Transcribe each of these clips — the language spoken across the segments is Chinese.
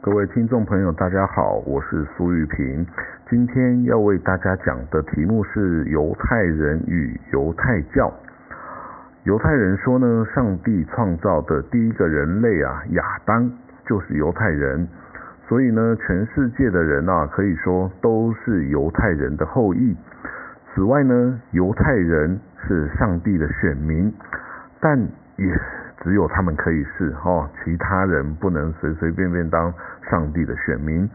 各位听众朋友，大家好，我是苏玉平。今天要为大家讲的题目是犹太人与犹太教。犹太人说呢，上帝创造的第一个人类啊，亚当就是犹太人，所以呢，全世界的人啊，可以说都是犹太人的后裔。此外呢，犹太人是上帝的选民，但也。只有他们可以是哦，其他人不能随随便便当上帝的选民。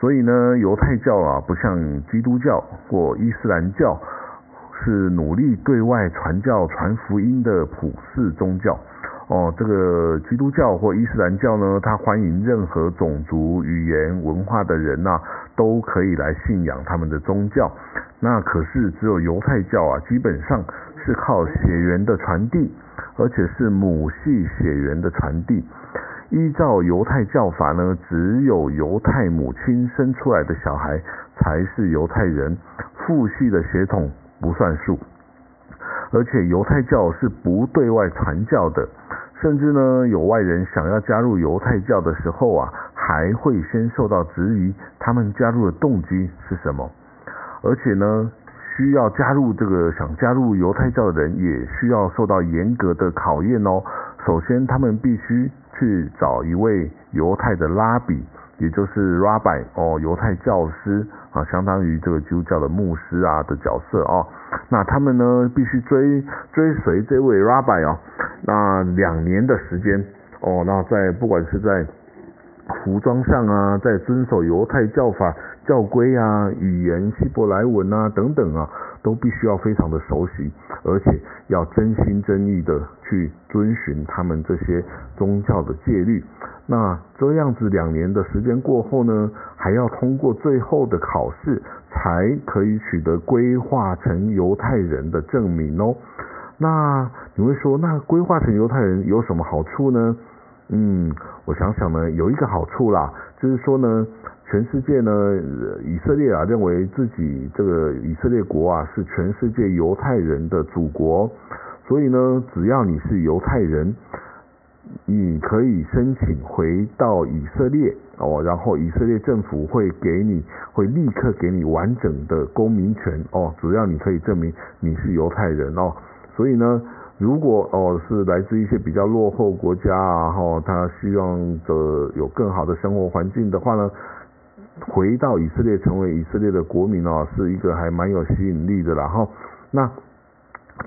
所以呢，犹太教啊，不像基督教或伊斯兰教，是努力对外传教、传福音的普世宗教。哦，这个基督教或伊斯兰教呢，它欢迎任何种族、语言、文化的人呐，都可以来信仰他们的宗教。那可是只有犹太教啊，基本上是靠血缘的传递。而且是母系血缘的传递。依照犹太教法呢，只有犹太母亲生出来的小孩才是犹太人，父系的血统不算数。而且犹太教是不对外传教的，甚至呢，有外人想要加入犹太教的时候啊，还会先受到质疑，他们加入的动机是什么？而且呢？需要加入这个想加入犹太教的人，也需要受到严格的考验哦。首先，他们必须去找一位犹太的拉比，也就是 rabbi 哦，犹太教师啊，相当于这个基督教的牧师啊的角色哦。那他们呢，必须追追随这位 rabbi 哦，那两年的时间哦，那在不管是在服装上啊，在遵守犹太教法教规啊，语言希伯来文啊等等啊，都必须要非常的熟悉，而且要真心真意的去遵循他们这些宗教的戒律。那这样子两年的时间过后呢，还要通过最后的考试，才可以取得规划成犹太人的证明哦。那你会说，那规划成犹太人有什么好处呢？嗯，我想想呢，有一个好处啦，就是说呢，全世界呢，以色列啊，认为自己这个以色列国啊，是全世界犹太人的祖国，所以呢，只要你是犹太人，你可以申请回到以色列哦，然后以色列政府会给你，会立刻给你完整的公民权哦，只要你可以证明你是犹太人哦，所以呢。如果哦是来自一些比较落后国家啊，哈，他希望的有更好的生活环境的话呢，回到以色列成为以色列的国民哦，是一个还蛮有吸引力的啦，哈。那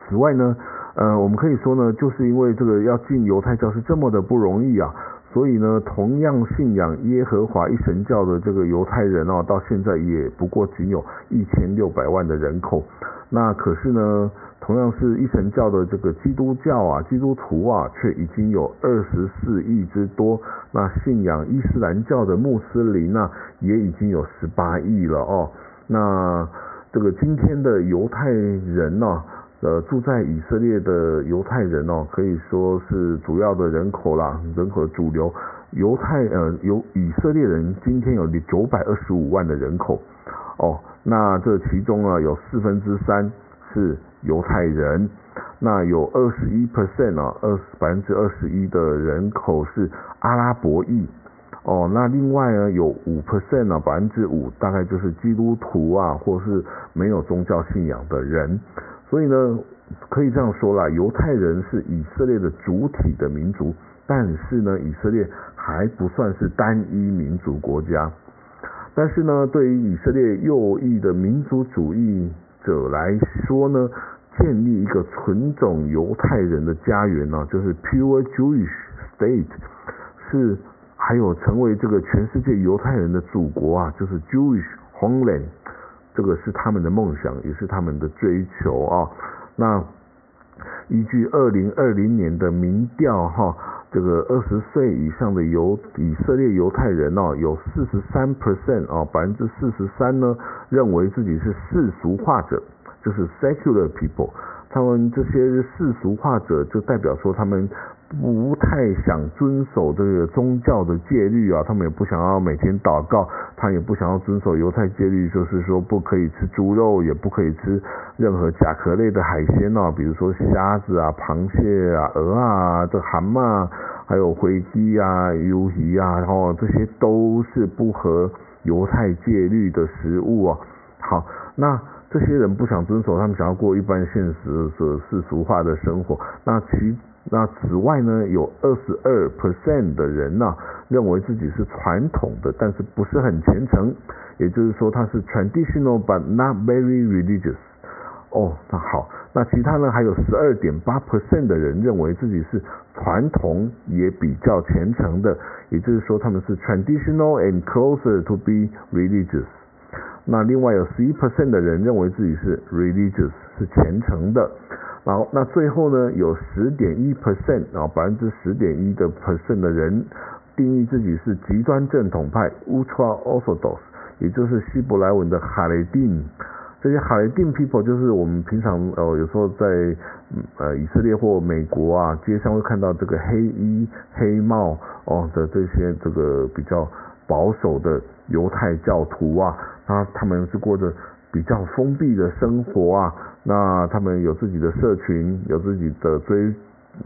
此外呢，呃，我们可以说呢，就是因为这个要进犹太教是这么的不容易啊，所以呢，同样信仰耶和华一神教的这个犹太人哦，到现在也不过仅有一千六百万的人口。那可是呢？同样是一神教的这个基督教啊，基督徒啊，却已经有二十四亿之多。那信仰伊斯兰教的穆斯林呢，也已经有十八亿了哦。那这个今天的犹太人呢，呃，住在以色列的犹太人哦，可以说是主要的人口啦，人口主流。犹太呃，有以色列人今天有九百二十五万的人口哦。那这其中啊，有四分之三是。犹太人，那有二十一 percent 啊，二百分之二十一的人口是阿拉伯裔哦，那另外呢有五 percent 啊，百分之五大概就是基督徒啊，或是没有宗教信仰的人，所以呢可以这样说啦，犹太人是以色列的主体的民族，但是呢以色列还不算是单一民族国家，但是呢对于以色列右翼的民族主义。者来说呢，建立一个纯种犹太人的家园呢，就是 pure Jewish state，是还有成为这个全世界犹太人的祖国啊，就是 Jewish homeland，这个是他们的梦想，也是他们的追求啊。那依据二零二零年的民调哈。这个二十岁以上的犹以色列犹太人哦，有四十三 percent 啊，百分之四十三呢，认为自己是世俗化者，就是 secular people。他们这些世俗化者，就代表说他们。不太想遵守这个宗教的戒律啊，他们也不想要每天祷告，他也不想要遵守犹太戒律，就是说不可以吃猪肉，也不可以吃任何甲壳类的海鲜啊，比如说虾子啊、螃蟹啊、鹅啊、这蛤蟆还有灰鸡啊、鱿鱼啊，然后这些都是不合犹太戒律的食物啊。好，那这些人不想遵守，他们想要过一般现实的世俗化的生活。那其那此外呢，有二十二 percent 的人呢，认为自己是传统的，但是不是很虔诚，也就是说他是 traditional but not very religious。哦，那好，那其他呢？还有十二点八 percent 的人认为自己是传统也比较虔诚的，也就是说他们是 traditional and closer to be religious。那另外有十一 percent 的人认为自己是 religious 是虔诚的。然后那最后呢，有十点一 percent 啊，百分之十点一的 percent 的人定义自己是极端正统派 ultra orthodox，也就是希伯来文的哈雷丁。这些哈雷定 people 就是我们平常呃有时候在呃以色列或美国啊街上会看到这个黑衣黑帽哦的这些这个比较保守的犹太教徒啊，那他们是过着比较封闭的生活啊，那他们有自己的社群，有自己的追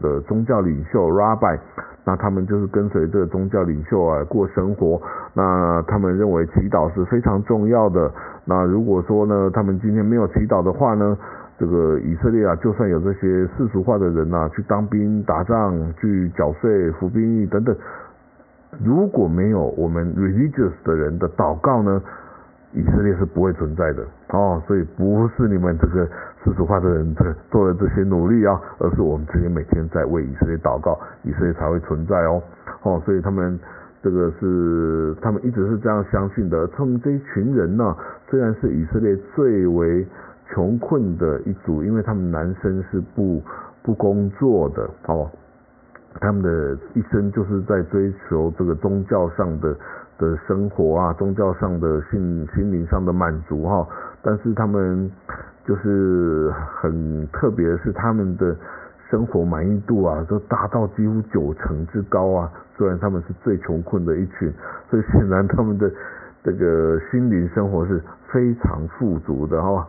的宗教领袖 rabbi，那他们就是跟随这个宗教领袖啊过生活，那他们认为祈祷是非常重要的。那如果说呢，他们今天没有祈祷的话呢，这个以色列啊，就算有这些世俗化的人呐，去当兵、打仗、去缴税、服兵役等等，如果没有我们 religious 的人的祷告呢，以色列是不会存在的哦。所以不是你们这个世俗化的人这做了这些努力啊，而是我们这些每天在为以色列祷告，以色列才会存在哦。哦，所以他们。这个是他们一直是这样相信的。他们这一群人呢，虽然是以色列最为穷困的一组，因为他们男生是不不工作的哦，他们的一生就是在追求这个宗教上的的生活啊，宗教上的心心灵上的满足哈。但是他们就是很特别的是，他们的生活满意度啊，都达到几乎九成之高啊。虽然他们是最穷困的一群，所以显然他们的这个心灵生活是非常富足的哈。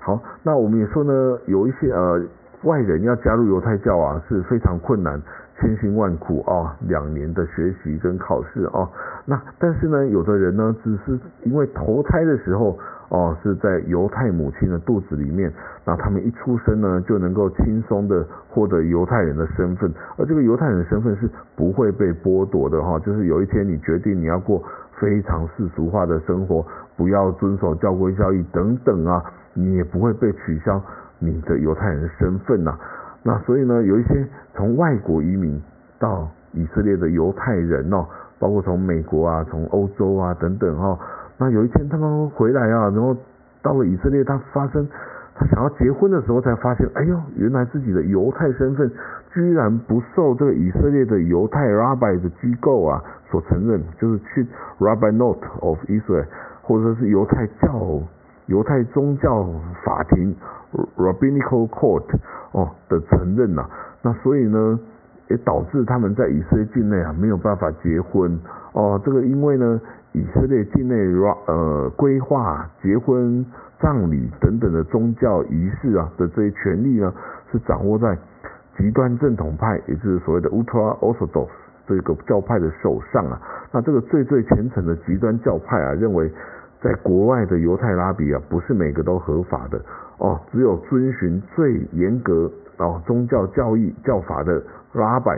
好，那我们也说呢，有一些呃外人要加入犹太教啊是非常困难，千辛万苦啊，两年的学习跟考试啊。那但是呢，有的人呢，只是因为投胎的时候。哦，是在犹太母亲的肚子里面，那他们一出生呢，就能够轻松的获得犹太人的身份，而这个犹太人的身份是不会被剥夺的哈，就是有一天你决定你要过非常世俗化的生活，不要遵守教规教义等等啊，你也不会被取消你的犹太人的身份呐。那所以呢，有一些从外国移民到以色列的犹太人哦，包括从美国啊、从欧洲啊等等哈。那有一天他们回来啊，然后到了以色列，他发生他想要结婚的时候，才发现，哎呦，原来自己的犹太身份居然不受这个以色列的犹太 rabbi 的机构啊所承认，就是去 Rabbi Note of Israel，或者是犹太教犹太宗教法庭 Rabbinical Court 哦的承认呐。那所以呢，也导致他们在以色列境内啊没有办法结婚哦。这个因为呢。以色列境内呃规划结婚、葬礼等等的宗教仪式啊的这些权利呢，是掌握在极端正统派，也就是所谓的 Ultra Orthodox 这个教派的手上啊。那这个最最虔诚的极端教派啊，认为在国外的犹太拉比啊，不是每个都合法的哦，只有遵循最严格哦宗教教义教法的拉比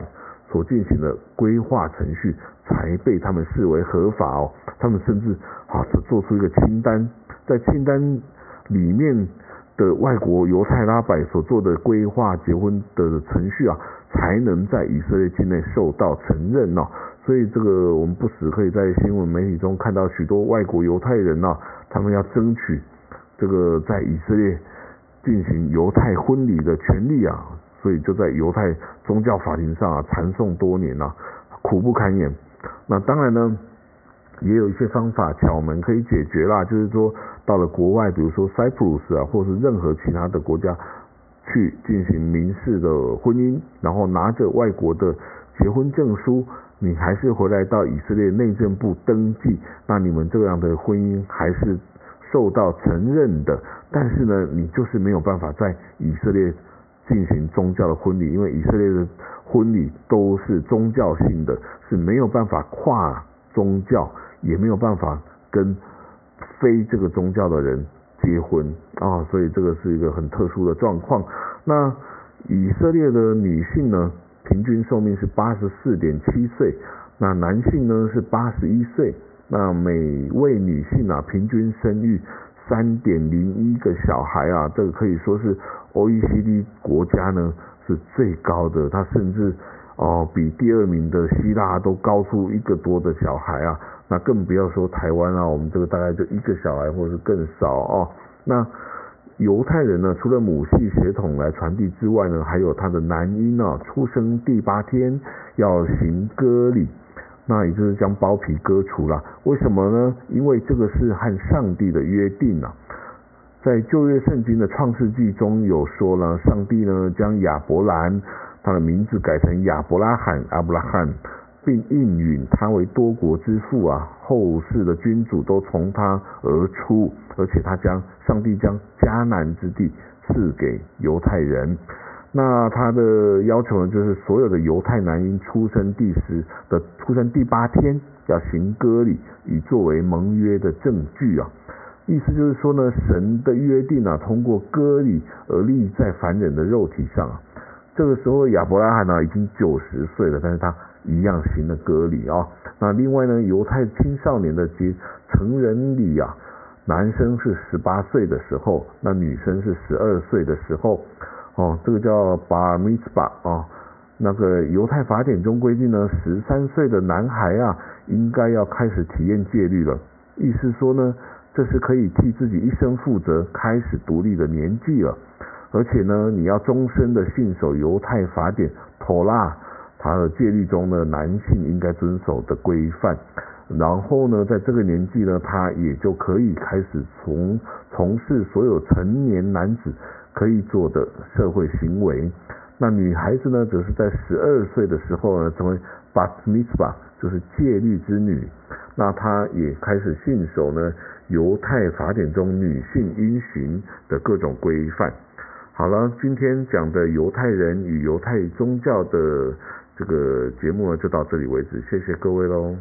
所进行的规划程序。才被他们视为合法哦，他们甚至啊做出一个清单，在清单里面的外国犹太拉百所做的规划结婚的程序啊，才能在以色列境内受到承认哦。所以这个我们不时可以在新闻媒体中看到许多外国犹太人呐，他们要争取这个在以色列进行犹太婚礼的权利啊，所以就在犹太宗教法庭上啊缠讼多年呐，苦不堪言。那当然呢，也有一些方法巧门可以解决啦，就是说到了国外，比如说塞浦路斯啊，或是任何其他的国家去进行民事的婚姻，然后拿着外国的结婚证书，你还是回来到以色列内政部登记，那你们这样的婚姻还是受到承认的。但是呢，你就是没有办法在以色列进行宗教的婚礼，因为以色列的婚礼都是宗教性的，是没有办法跨宗教，也没有办法跟非这个宗教的人结婚啊，所以这个是一个很特殊的状况。那以色列的女性呢，平均寿命是八十四点七岁，那男性呢是八十一岁，那每位女性啊，平均生育三点零一个小孩啊，这个可以说是 OECD 国家呢。是最高的，他甚至哦比第二名的希腊都高出一个多的小孩啊，那更不要说台湾啊，我们这个大概就一个小孩或者是更少哦。那犹太人呢，除了母系血统来传递之外呢，还有他的男婴啊，出生第八天要行割礼，那也就是将包皮割除了。为什么呢？因为这个是和上帝的约定啊。在旧约圣经的创世纪中有说了，上帝呢将亚伯兰他的名字改成亚伯拉罕阿布拉罕，并应允他为多国之父啊，后世的君主都从他而出，而且他将上帝将迦南之地赐给犹太人。那他的要求呢，就是所有的犹太男婴出生第十的出生第八天要行割礼，以作为盟约的证据啊。意思就是说呢，神的约定啊，通过割礼而立在凡人的肉体上。这个时候亚伯拉罕呢已经九十岁了，但是他一样型的割礼啊。那另外呢，犹太青少年的结成人礼啊，男生是十八岁的时候，那女生是十二岁的时候，哦，这个叫巴米斯巴啊。那个犹太法典中规定呢，十三岁的男孩啊，应该要开始体验戒律了。意思说呢。这是可以替自己一生负责、开始独立的年纪了，而且呢，你要终身的信守犹太法典托拉，他的戒律中呢，男性应该遵守的规范。然后呢，在这个年纪呢，他也就可以开始从从事所有成年男子可以做的社会行为。那女孩子呢，则是在十二岁的时候呢，成为 bat m i t v a 就是戒律之女。那她也开始信守呢。犹太法典中女性应循的各种规范。好了，今天讲的犹太人与犹太宗教的这个节目呢，就到这里为止。谢谢各位喽。